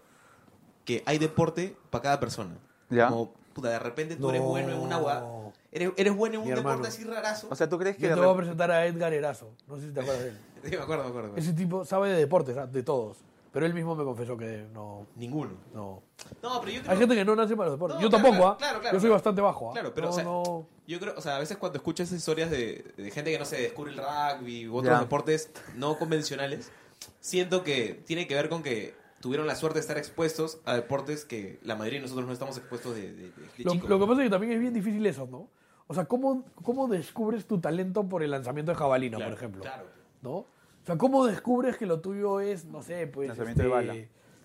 que hay deporte para cada persona. Ya. Como, puta, de repente tú eres No. bueno en una agua. Eres, eres bueno en un Mi deporte hermano. así rarazo. O sea, ¿tú crees que Yo de te voy a rep- presentar a Edgar Erazo. No sé si te acuerdas de él. Sí, me acuerdo, me acuerdo. me acuerdo. Ese tipo sabe de deportes, ah, de todos. Pero él mismo me confesó que no. Ninguno. no. No, pero yo creo Hay gente que no nace para los deportes. No, Yo claro, tampoco, claro, ¿ah? claro, claro, Yo soy claro. bastante bajo, ¿ah? Claro, pero no, o sea, no. yo creo, o sea, a veces cuando escucho esas historias de, de gente que no se descubre el rugby u otros Ya. deportes no convencionales, siento que tiene que ver con que tuvieron la suerte de estar expuestos a deportes que la mayoría de nosotros no estamos expuestos de, de, de- de Lo, chicos. lo que pasa es que también es bien difícil eso, ¿no? O sea, ¿cómo, cómo descubres tu talento por el lanzamiento de jabalina, Claro, por ejemplo? Claro. ¿No? O sea, ¿cómo descubres que lo tuyo es, no sé, pues. Lanzamiento de bala.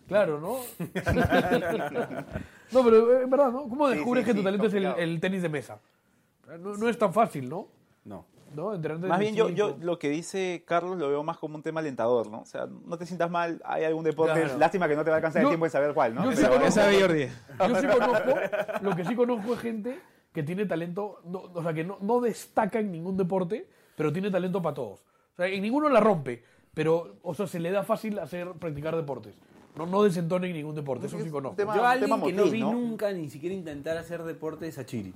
Claro, ¿no? no, pero es verdad, ¿no? ¿Cómo Sí, descubres sí, que tu sí, talento es el, el tenis de mesa? No, no es tan fácil, ¿no? No. ¿No? Más bien yo, yo lo que dice Carlos lo veo más como un tema alentador, ¿no? O sea, no te sientas mal, hay algún deporte, Claro. lástima que no te va a alcanzar Yo- el tiempo de saber cuál, ¿no? yo sí conozco- de Jordi. Yo sí conozco, lo que sí conozco es gente que tiene talento, no- o sea, que no, no destaca en ningún deporte, pero tiene talento para todos. O sea, en ninguno la rompe, pero, o sea, se le da fácil hacer, practicar deportes. No, no desentona en ningún deporte, eso sí conozco. tema- Yo a alguien que no vi ¿no? nunca ni siquiera intentar hacer deporte es a Chiri.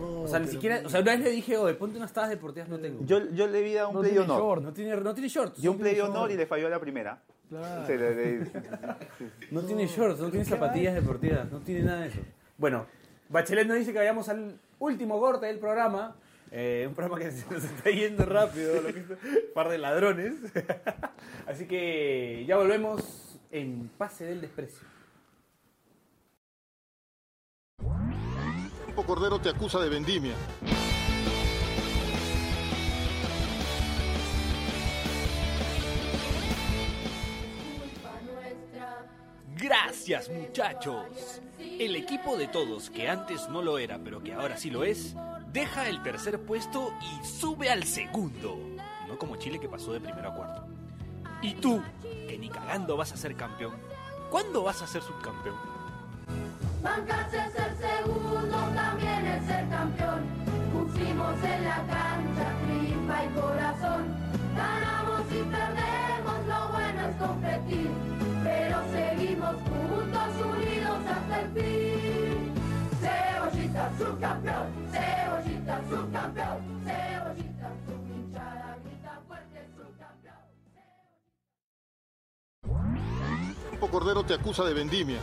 O sea, ni siquiera... O sea, una vez le dije, oye, ponte unas tabas deportivas, no tengo. Yo, yo le vi a un No play tiene honor. short. No tiene, no tiene shorts. Dio un play honor y le falló a la primera. Claro. Se le- le- No tiene shorts, no tiene zapatillas deportivas, no tiene nada de eso. Bueno, Bachelet nos dice que vayamos al último corte del programa. Eh, un programa que se nos está yendo rápido, lo que es- un par de ladrones. Así que ya volvemos en Pase del Desprecio. Cordero te acusa de vendimia. Gracias muchachos. El equipo de todos, que antes no lo era, pero que ahora sí lo es, deja el tercer puesto y sube al segundo. No como Chile que pasó de primero a cuarto. Y tú, que ni cagando vas a ser campeón, ¿cuándo vas a ser subcampeón? Bancarse es ser segundo, también es ser campeón. Pusimos en la cancha tripa y corazón. Ganamos y perdemos, lo bueno es competir. Pero seguimos juntos, unidos hasta el fin. Cebollita subcampeón, cebollita subcampeón, cebollita subcampeón. Cordero te acusa de vendimia.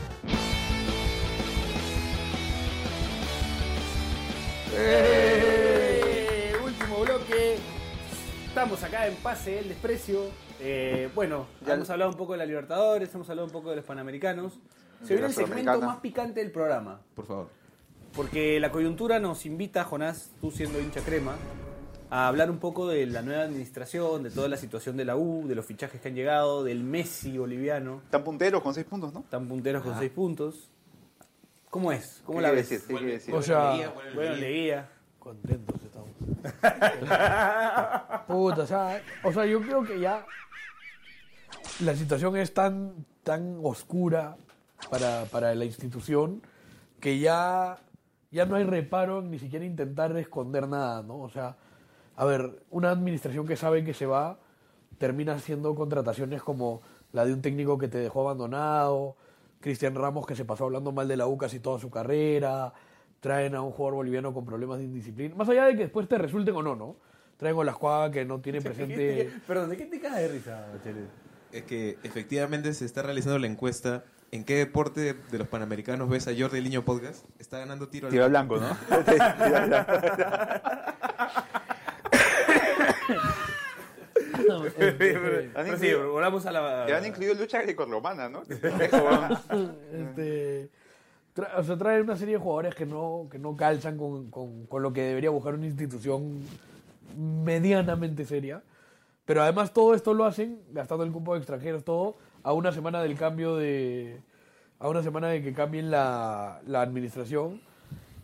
Eh, último bloque. Estamos acá en Pase del Desprecio. Eh, bueno, ya hemos hablado un poco de la Libertadores, hemos hablado un poco de los Panamericanos. Se viene el segmento más picante del programa. Por favor. Porque la coyuntura nos invita, Jonás, tú siendo hincha crema, a hablar un poco de la nueva administración, de toda la situación de la U, de los fichajes que han llegado, del Messi boliviano. Están punteros con seis puntos, ¿no? Están punteros con seis puntos. ¿Cómo es? ¿Cómo ¿Qué la ves? decir? ¿Qué quiere decir? O sea, Bueno, leía. contentos estamos. Puta, o sea, o sea, yo creo que ya la situación es tan, tan oscura para, para la institución que ya, ya no hay reparo en ni siquiera intentar esconder nada, ¿no? O sea, a ver, una administración que sabe que se va termina haciendo contrataciones como la de un técnico que te dejó abandonado, Cristian Ramos que se pasó hablando mal de la U casi toda su carrera, traen a un jugador boliviano con problemas de indisciplina, más allá de que después te resulten o no, ¿no? Traen a la escuadra que no tiene presente... Perdón, ¿de qué te cagas de risa, Chele? Es que efectivamente se está realizando la encuesta. ¿En qué deporte de los Panamericanos ves a Jordi Liño Podcast? Está ganando tiro al Tiro al blanco, ¿no? Pero sí, volvamos a la... Que han incluido lucha grecorromana, ¿no? Este, tra- o sea, trae una serie de jugadores que no, que no calzan con, con- con lo que debería buscar una institución medianamente seria. Pero además todo esto lo hacen gastando el cupo de extranjeros, todo a una semana del cambio de... a una semana de que cambien la, la administración.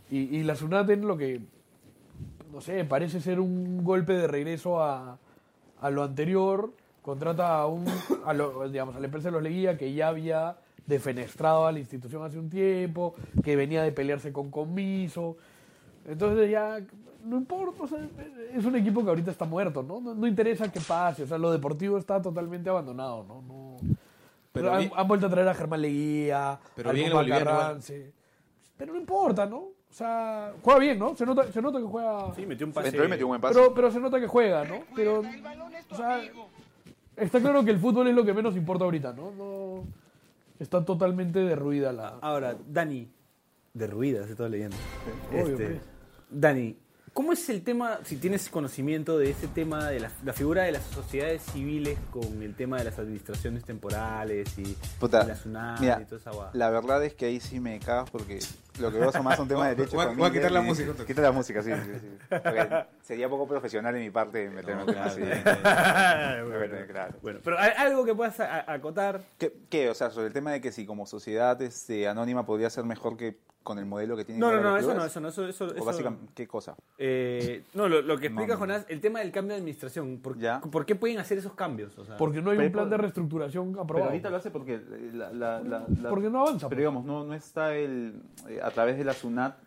Y, y la SUNATEN lo que, no sé, parece ser un golpe de regreso a, a lo anterior. Contrata a, un, a, lo- digamos, a la empresa de los Leguía que ya había defenestrado a la institución hace un tiempo, que venía de pelearse con Comiso. Entonces ya, no importa, o sea, es un equipo que ahorita está muerto, ¿no? No, no interesa que pase, o sea, lo deportivo está totalmente abandonado, ¿no? no Pero han, bien- han vuelto a traer a Germán Leguía, Pero al bien. Carranze. Pero no importa, ¿no? O sea, juega bien, ¿no? Se nota, se nota que juega... Sí, metió un pase. Entró y metió un buen pase. Pero, pero se nota que juega, ¿no? Pero, o sea, está claro que el fútbol es lo que menos importa ahorita, ¿no? no está totalmente derruida la... Ahora, Dani, derruida, se está leyendo. Obvio, Este. Dani, ¿cómo es el tema, si tienes conocimiento de ese tema, de la, la figura de las sociedades civiles con el tema de las administraciones temporales y, Puta, y la mira, y toda esa guada? la verdad es que ahí sí me cagas porque lo que veo son más un tema de derechos Voy a- voy a quitar la música, entonces. Quita la música, sí, sí, sí. Sería poco profesional de mi parte meterme en No, temas claro, así. bueno, claro. bueno, pero ¿hay algo que puedas acotar. ¿Qué, qué? O sea, sobre el tema de que si como sociedad este, anónima podría ser mejor que con el modelo que tiene No, no, no, eso no, eso no, eso, eso, O básicamente, ¿qué cosa? Eh, no, lo, lo que explica No, no. Jonás, el tema del cambio de administración. ¿Por, ¿por qué pueden hacer esos cambios? O sea, Porque no hay un Pero- plan de reestructuración Pero aprobado. ahorita lo hace porque eh, la, la- la- la- Porque no avanza, Pero pues. digamos, no, no está el eh, a través de la SUNAT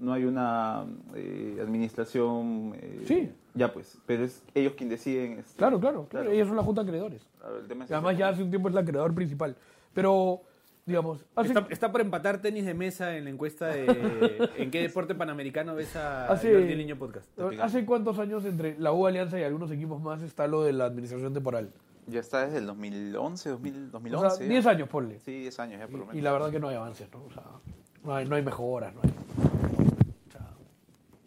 no hay una eh, administración. eh, Sí. Ya pues, pero es ellos quienes deciden. este, Claro, claro, claro. Ellos son la junta de acreedores. claro, el tema es Y además ya hace un tiempo es el acreedor principal. Pero, digamos, hace, Está, está por empatar tenis de mesa en la encuesta de en qué deporte panamericano ves a Hace- Jordi Niño Podcast. ¿hace cuántos años entre la U Alianza y algunos equipos más está lo de la administración temporal? Ya está desde el 2011, 2000, O 2011. sea, ya. 10 años, ponle. Sí, 10 años ya por lo menos. Y, y la verdad que no hay avances, ¿no? O sea, no hay, no hay mejoras, no hay... o sea,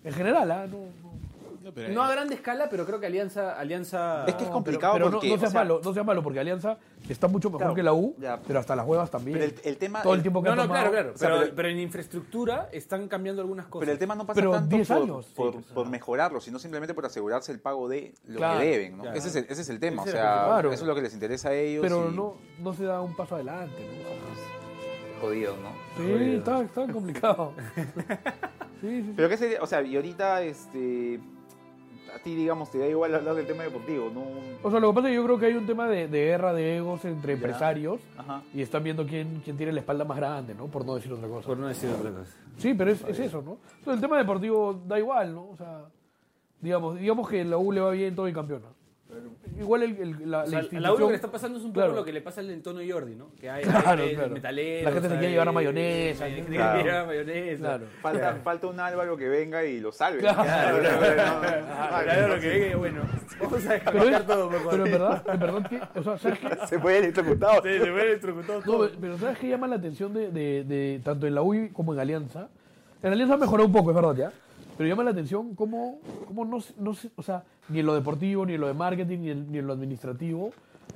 en general, ¿ah? No, no- pero No a gran escala, pero creo que Alianza... Alianza... Es que es No, complicado pero, pero no- porque, no, seas o sea- malo, no seas malo, porque Alianza está mucho mejor Claro, que la U, ya. pero hasta las huevas también. Pero el, el tema... Todo el tiempo que No, ha no, tomado- claro, claro. o sea, pero, pero- pero en infraestructura están cambiando algunas cosas. Pero el tema no pasa Pero tanto 10 por, años. por, Sí, sea. por mejorarlo, sino simplemente por asegurarse el pago de lo Claro, que deben, ¿no? claro. Ese, es el, ese es el tema, Ese o es el sea, principal. Claro. eso es lo que les interesa a ellos. Pero y- no, no se da un paso adelante. ¿no? Jodido, ¿no? Sí, está, está complicado. sí, sí. Pero qué sería, o sea, y ahorita, este, a ti, digamos, te da igual hablar del tema deportivo, ¿no? O sea, lo que pasa es que yo creo que hay un tema de, de guerra de egos entre empresarios Ajá. y están viendo quién, quién tiene la espalda más grande, ¿no? Por no decir otra cosa. Por no decir otra cosa. Sí, pero es, es eso, ¿no? Entonces, el tema deportivo da igual, ¿no? O sea, digamos, digamos que la U le va bien todo y campeona. Igual el, el- la, O sea, la a la institución- que le está pasando es un poco Claro. lo que le pasa al entorno Jordi, ¿no? Que hay, Claro, hay claro. metaleros, La gente se quiere llevar a mayonesa, gente quiere llevar a mayonesa. Claro. Falta, falta un Álvaro que venga y lo salve. Claro. Claro, claro, no, no, no, claro, lo que venga, y bueno, vamos a es, todo, mejor. pero en verdad, en verdad que, o sea, ¿sabes qué? Se puede electrocutado. Sí, se fue electrocutado No, pero ¿sabes qué llama la atención de, de- de- tanto en la UI como en Alianza? En Alianza mejoró un poco, es verdad, ya. Pero llama la atención cómo, cómo no, se- no se- o sea, ni en lo deportivo, ni en lo de marketing, ni en, ni en lo administrativo,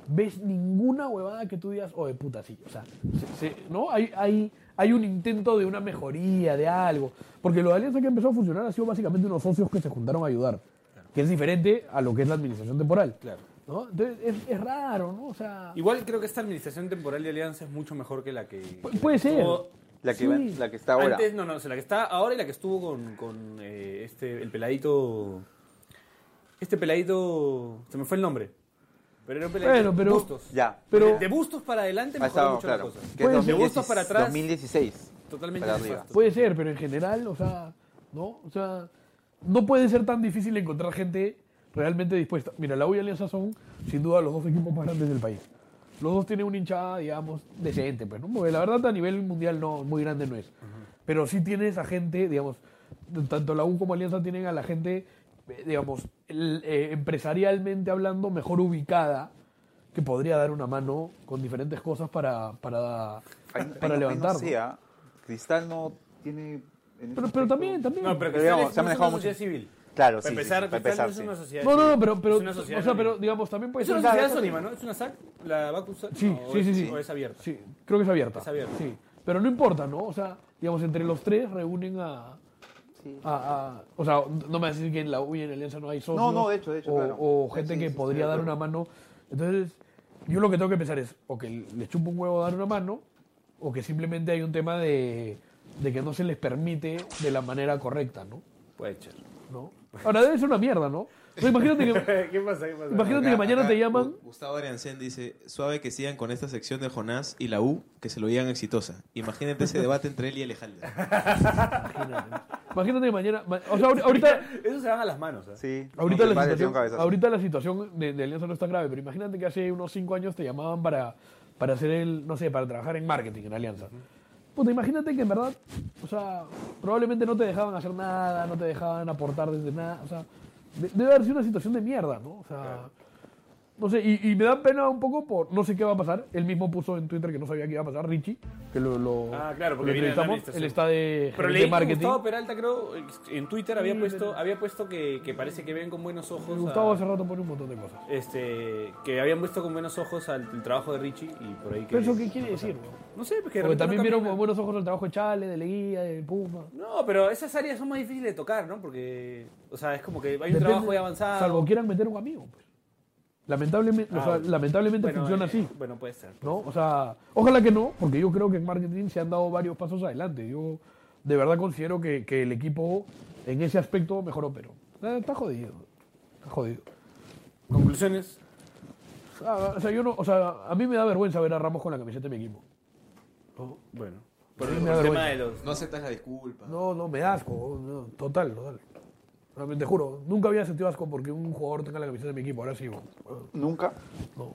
ves ninguna huevada que tú digas, oh, de puta, sí. O sea, se- se- ¿no? Hay, hay, hay un intento de una mejoría, de algo. Porque lo de Alianza que empezó a funcionar ha sido básicamente unos socios que se juntaron a ayudar. Que es diferente a lo que es la administración temporal. Claro. ¿no? Entonces, es, es raro, ¿no? O sea, Igual creo que esta administración temporal de Alianza es mucho mejor que la que... pu- puede ser. estuvo La que, Sí. va- la que está ahora. Antes, no, no, o sea, la que está ahora y la que estuvo con, con eh, este, el peladito... Este peladito... Se me fue el nombre. Pero era un peladito... Bueno, pero- Bustos. Ya. Pero- de, de Bustos para adelante Ha mejoró estado, mucho claro. la cosa. Que es Puede ser. 2016, Gustos para atrás. 2016. Totalmente Para arriba. nefasto. Puede ser, pero en general, o sea, ¿no? O sea, no puede ser tan difícil encontrar gente realmente dispuesta. Mira, la U y Alianza son, sin duda, los dos equipos más grandes del país. Los dos tienen una hinchada, digamos, decente, pues, ¿no? Porque la verdad a nivel mundial no, muy grande no es. Pero sí tienes a gente, digamos, tanto la U como Alianza tienen a la gente, digamos, el- eh, empresarialmente hablando, mejor ubicada, que podría dar una mano con diferentes cosas para, para, para levantar. No. Cristal no tiene. Pero, pero también, también. No, pero Pero digamos, se ha es manejado mucho. civil. Claro, Para sí, empezar, sí, para Cristal empezar, no es sí. una sociedad No, no, no, pero, pero, Es una sociedad o sea, pero anónima. digamos, también puede Es ser una sociedad anónima, ¿no? ¿Es una SAC? ¿La va? Sí, No, sí, es- sí, sí. ¿O es abierta? Sí, creo que es abierta. Es abierta. Sí, pero no importa, ¿no? O sea, digamos, entre los tres reúnen a... a- a- o sea, no me vas a decir que en la U y en Alianza no hay socios. No, no, de hecho, de hecho, O, claro. o gente sí, que sí, podría dar una mano. Entonces, yo lo que tengo que pensar es, o que les chupa un huevo dar una mano, o que simplemente hay un tema de, de que no se les permite de la manera correcta, ¿no? Puede ser. ¿No? Ahora, debe ser una mierda, ¿no? O sea, imagínate que... ¿Qué pasa? ¿Qué pasa? Imagínate Acá- que mañana acá te llaman... Gu- Gustavo Ariancén dice, suave que sigan con esta sección de Jonás y la U, que se lo digan exitosa. Imagínate ese debate entre él y Alejandro. Imagínate que mañana... ma- O sea, ahori- ahorita... Eso se van a las manos. ¿eh? Sí. Ahorita, la situación, ahorita la situación de, de Alianza no está grave, pero imagínate que hace unos cinco años te llamaban para, para hacer el, no sé, para trabajar en marketing en Alianza. Puta, imagínate que en verdad, o sea, probablemente no te dejaban hacer nada, no te dejaban aportar desde nada, o sea, de- debe haber sido una situación de mierda, ¿no? O sea, no sé, y, y me da pena un poco por, no sé qué va a pasar, él mismo puso en Twitter que no sabía qué iba a pasar, Richie, que lo, lo, Ah, claro, porque lo viene entrevistamos, él está de Pero de que marketing. Gustavo Peralta, creo, en Twitter había Sí, puesto, había puesto que, que parece que ven con buenos ojos. a- Gustavo hace rato pone un montón de cosas. este, que habían puesto con buenos ojos al el trabajo de Richie y por ahí que. ¿Pero eso qué quiere decir? no? Sé, porque, también no vieron con buenos ojos el trabajo de Chale, de Leguía, de Puma. No, pero esas áreas son más difíciles de tocar, ¿no? Porque, o sea, es como que hay un Depende- trabajo ya avanzado. Salvo quieran meter un amigo. Pues. Lamentablemente, o Ah, sea, bueno. lamentablemente Bueno, funciona eh, así. Bueno, puede ser. ¿no? O sea, ojalá que no, porque yo creo que en marketing se han dado varios pasos adelante. Yo de verdad considero que, que el equipo en ese aspecto mejoró, pero eh, está jodido. Está jodido. Conclusiones. Ah, o sea, yo no, o sea, a mí me da vergüenza ver a Ramos con la camiseta de mi equipo. Bueno, por, me da el tema de los. No aceptas la disculpa. No, no, me da asco. no, total, total. Realmente juro, nunca había sentido asco porque un jugador tenga la camiseta de mi equipo. Ahora sí, bueno, Nunca. no.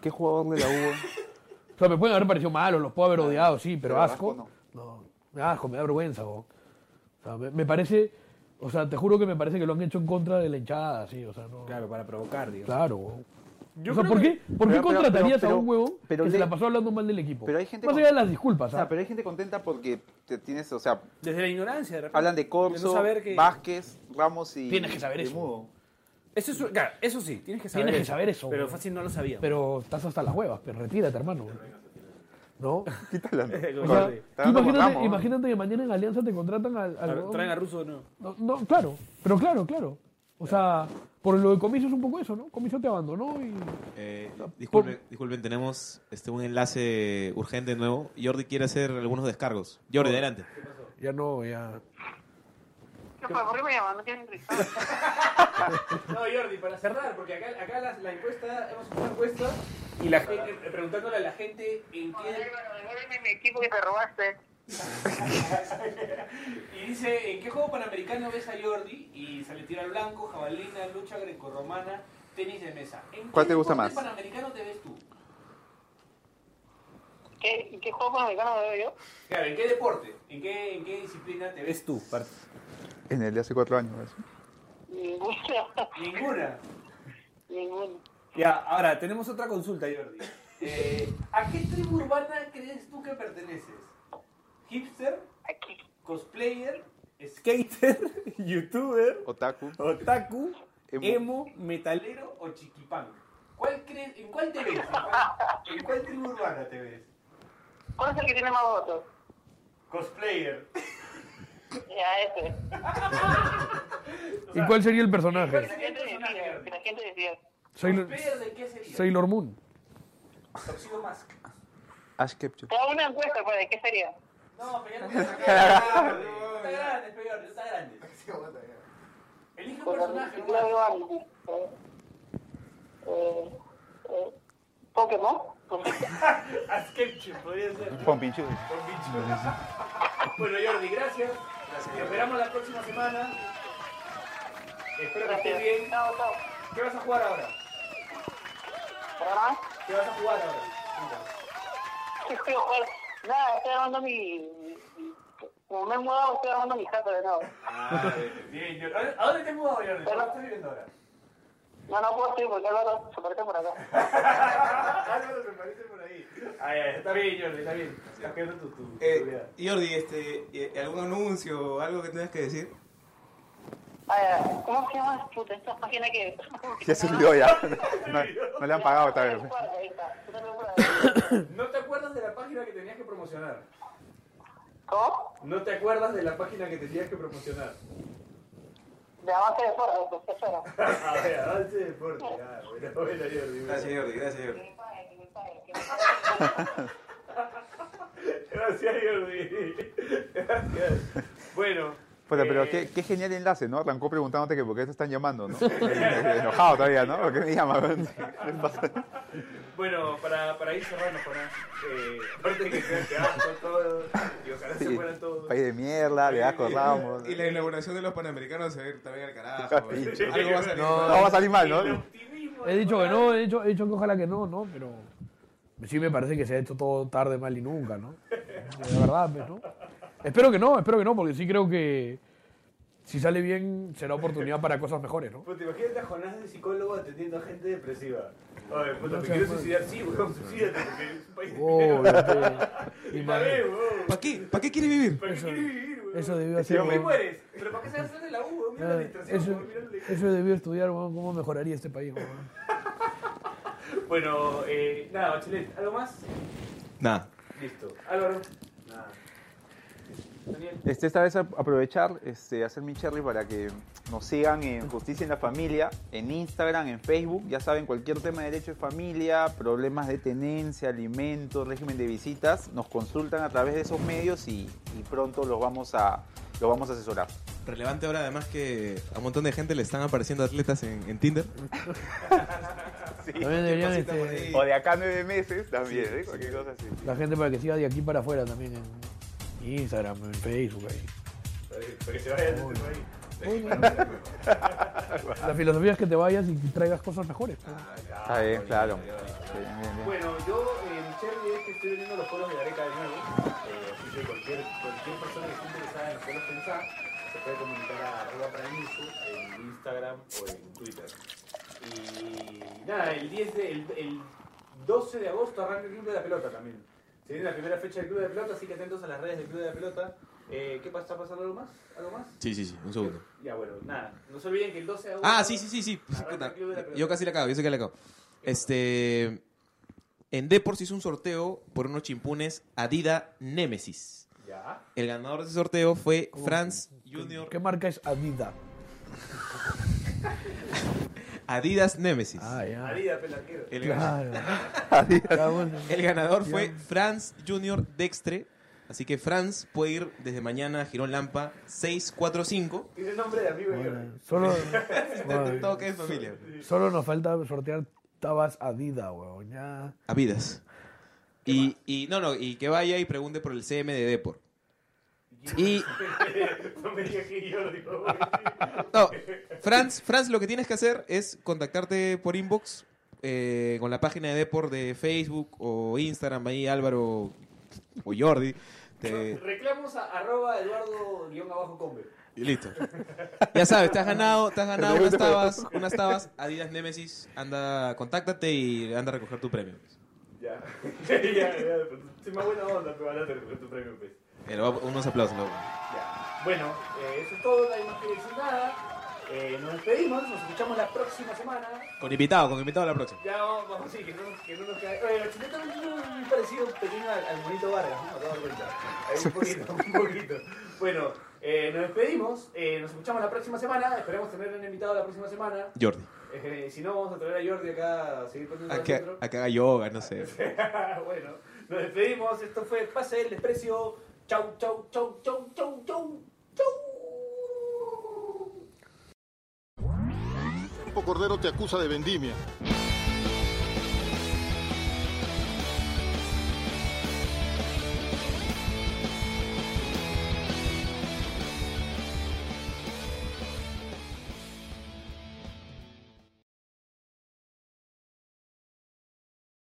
¿Qué jugador de la U? O sea, me pueden haber parecido malos, los puedo haber odiado, sí, pero, Pero asco. asco no. me da asco, me da vergüenza. bo. O sea, me, me parece, o sea, te juro que me parece que lo han hecho en contra de la hinchada, sí, o sea, no. Claro, para provocar, digo. Claro, bo. Yo o sea, ¿por que- qué, ¿por qué pero- pero- contratarías pero- a un huevo pero que se la pasó hablando mal del equipo? Pero hay gente Más con- allá de las disculpas, O sea, ¿ah? pero hay gente contenta porque te tienes, o sea, Desde la ignorancia, de repente. hablan de Corso, que- Vázquez, Ramos y. Tienes que saber eso. Mudo. Eso, es, claro, eso sí, tienes que saber Tienes que eso. saber eso, Pero güey. fácil no lo sabía. Pero estás hasta las huevas, pero retírate, hermano. ¿No? Quítala. O sea, imagínate, Ramos, ¿no? imagínate que mañana en Alianza te contratan al... Traen a Russo no. No, no, claro, pero claro, claro. O sea, por lo de Comiso es un poco eso, ¿no? Comiso te abandonó y... Eh, disculpen, disculpen, tenemos este, un enlace urgente nuevo. Jordi quiere hacer algunos descargos. Jordi, adelante. Ya no, ya... ¿Qué fue? ¿Por qué me llaman? No tienen. No, Jordi, para cerrar, porque acá, acá la, la encuesta, hemos hecho una encuesta y la gente, preguntándole a la gente en qué... Devuélveme mi equipo que te robaste. Y dice, ¿en qué juego panamericano ves a Jordi? Y sale tiro al blanco, jabalina, lucha grecorromana, tenis de mesa. ¿En ¿Cuál qué te gusta más? panamericano te ves tú? ¿Qué, ¿Qué juego panamericano veo yo? Claro, ¿en qué deporte? ¿En qué, en qué disciplina te ves Es tú, parte. En el de hace cuatro años. ¿ves? Ninguna. Ninguna. Ninguna. Ya, ahora, tenemos otra consulta, Jordi. Eh, ¿A qué tribu urbana crees tú que perteneces? ¿Hipster? Aquí. ¿Cosplayer? Skater, youtuber, Otaku. otaku, Emo. emo, metalero. ¿Metalero o chiquipán? ¿Cuál crees, ¿En cuál te ves? ¿En cuál, en cuál tribu urbana te ves? ¿Cuál es el que tiene más votos? Cosplayer. Ya, ese. ¿Y cuál sería el Que personaje? la gente decida. Que la gente decida. Sailor, ¿Cosplayer de qué sería? Sailor Moon. Tuxedo Mask. Ash Ketchum. Te hago una encuesta, pues, ¿de qué sería? No, pero ya no. Está grande, está grande, peor, está grande. Elige un personaje, algo. Eh, eh, Pokémon. A Sketchup, podría ser. Con bicho. Bueno, Jordi, gracias. Te esperamos la próxima semana. Espero que estés bien. Chao, chao. ¿Qué vas a jugar ahora? ¿Qué vas a jugar ahora? ¿Qué jugar? Nada, estoy armando mi... Como me he mudado, estoy armando mi jato de nuevo. Ah, bien, Jordi. ¿A dónde- ¿A dónde te has mudado, Jordi? ¿Dónde estás viviendo ahora? No, no puedo ir porque Álvaro se parece por acá. Álvaro se parece por ahí. Ay, ay, está bien, Jordi, está bien. Estás quedando tu, tu, tu Eh, vida. Jordi, este, eh, ¿algún anuncio o algo que tengas que decir? Ah, ¿Cómo se llama? Puta, esta página que... Ya se olvidó ya. No, no le han pagado esta vez. ¿No te acuerdas de la página que tenías que promocionar? ¿Cómo? ¿No te acuerdas de la página que tenías que promocionar? De avance de fuerza, pues, ¿qué espera? A ver, avance de deporte. Ah, bueno, bueno, Jordi. Gracias, Jordi, gracias, Jordi. Gracias, Jordi. Gracias. Bueno. Puta, pero eh, qué, qué genial enlace, ¿no? Arrancó preguntándote que por qué te están llamando, ¿no? Enojado todavía, ¿no? ¿Por qué me llaman? ¿Qué? Bueno, para, para ir cerrando, Jonás, eh, aparte de que sean que asco todo, y ojalá se Sí, fueran todos. país de mierda, le das Ramos. Y la inauguración de los panamericanos se va a ir también al carajo. Pinche. Algo va a salir. No, va a salir mal, ¿no? El optimismo He dicho que no, he dicho, he dicho que ojalá que no, ¿no? Pero sí me parece que se ha hecho todo tarde, mal y nunca, ¿no? De verdad, pues, ¿no? Espero que no, espero que no, porque sí creo que si sale bien será oportunidad para cosas mejores, ¿no? Puta, imagínate a Jonás de psicólogo atendiendo a gente depresiva. Oye, puta, No me seas quiero mal. suicidar. Sí, weón, suicídate porque es un país de Oh, weón. ¿Para qué? ¿Para qué quieres vivir? ¿Para qué Eso- quieres vivir, weón? eso debió ¿Por ser, qué weón. mueres? ¿Pero para qué se va a hacer de la U, weón? Mira la Eh, administración, Eso, weón, mira la- eso debió estudiar, weón, cómo mejoraría este país, weón. Bueno, eh, nada, Bachelet, ¿algo más? Nada. Listo. Álvaro. Este, esta vez aprovechar, este, hacer mi cherry para que nos sigan en Justicia en la Familia, en Instagram, en Facebook. Ya saben, cualquier tema de derecho de familia, problemas de tenencia, alimentos, régimen de visitas, nos consultan a través de esos medios y, y pronto los vamos a, los vamos a asesorar. Relevante ahora además que a un montón de gente le están apareciendo atletas en, en Tinder. Este. O de acá nueve meses también, ¿eh? cualquier cosa así. la gente para que siga de aquí para afuera también en Instagram, en Facebook, ahí. Para que se vayan de este país. La filosofía es que te vayas y traigas cosas mejores. pues. Está bien, claro. Sí, bien, bien, bien. Bueno, yo en Cherry es que estoy vendiendo los foros de Areca de nuevo. Eh, así que cualquier, cualquier persona que esté interesada en los foros pensar se puede comunicar a arroba Pranisu en Instagram o en Twitter. Y nada, el 10 de, el, el 12 de agosto arranca el Club de la Pelota también. Se viene la primera fecha del Club de Pelota, así que atentos a las redes del Club de la Pelota. Eh, ¿Qué pasa? ¿Está pasando algo más? ¿Algo más? Sí, sí, sí, un segundo. Ya, bueno, nada. No se olviden que el 12 de agosto. Ah, sí, sí, sí, sí. Puta. Yo casi la acabo, yo sé que la acabo. Este. En Depor se hizo un sorteo por unos chimpunes Adidas Nemesis. Ya. El ganador de ese sorteo fue Franz Junior ¿Qué marca es Adidas? Adidas Nemesis. Ah, ya. Adidas. El, Claro. ganador, el ganador fue Franz Junior Dextre. Así que Franz puede ir desde mañana a Girón Lampa 645. Tiene nombre de amigo Bueno, solo, Todo que es familia. solo nos falta sortear tabas Adidas, weón. Ya. Avidas. Y, y no, no, y que vaya y pregunte por el CM de Depor. Y no me digas que Jordi, por favor. no, Franz, Franz, lo que tienes que hacer es contactarte por inbox eh, con la página de Depor de Facebook o Instagram, ahí Álvaro o Jordi. Te- Reclamos a arroba eduardo guion abajo combe. y listo. Ya sabes, te has ganado, te has ganado unas tabas, unas tabas Adidas Nemesis. Anda, contáctate y anda a recoger tu premio. pues. Ya. ya, ya. pues, Soy más buena onda, pero van a recoger tu premio, pues. Lo- unos aplausos. luego. Ya. Bueno, eh, eso es todo, no hay más que decir nada. Eh, nos despedimos, nos escuchamos la próxima semana. Con invitado, con invitado la próxima. Ya vamos, vamos sí, que no, que no nos caiga. Oye, la chuleta es muy parecido pequeño al, al monito Vargas, ¿no? Acabo de cuenta. Ahí un poquito, un poquito. Bueno, eh, nos despedimos, eh, nos escuchamos la próxima semana. Esperemos tener un invitado la próxima semana. Jordi. Si no, vamos a traer a Jordi acá a seguir poniendo A que, a que haga yoga, no sé. bueno, nos despedimos. Esto fue Pase del Desprecio. Chau, chau, chau, chau, chau, chau, chau. Cordero te acusa de vendimia.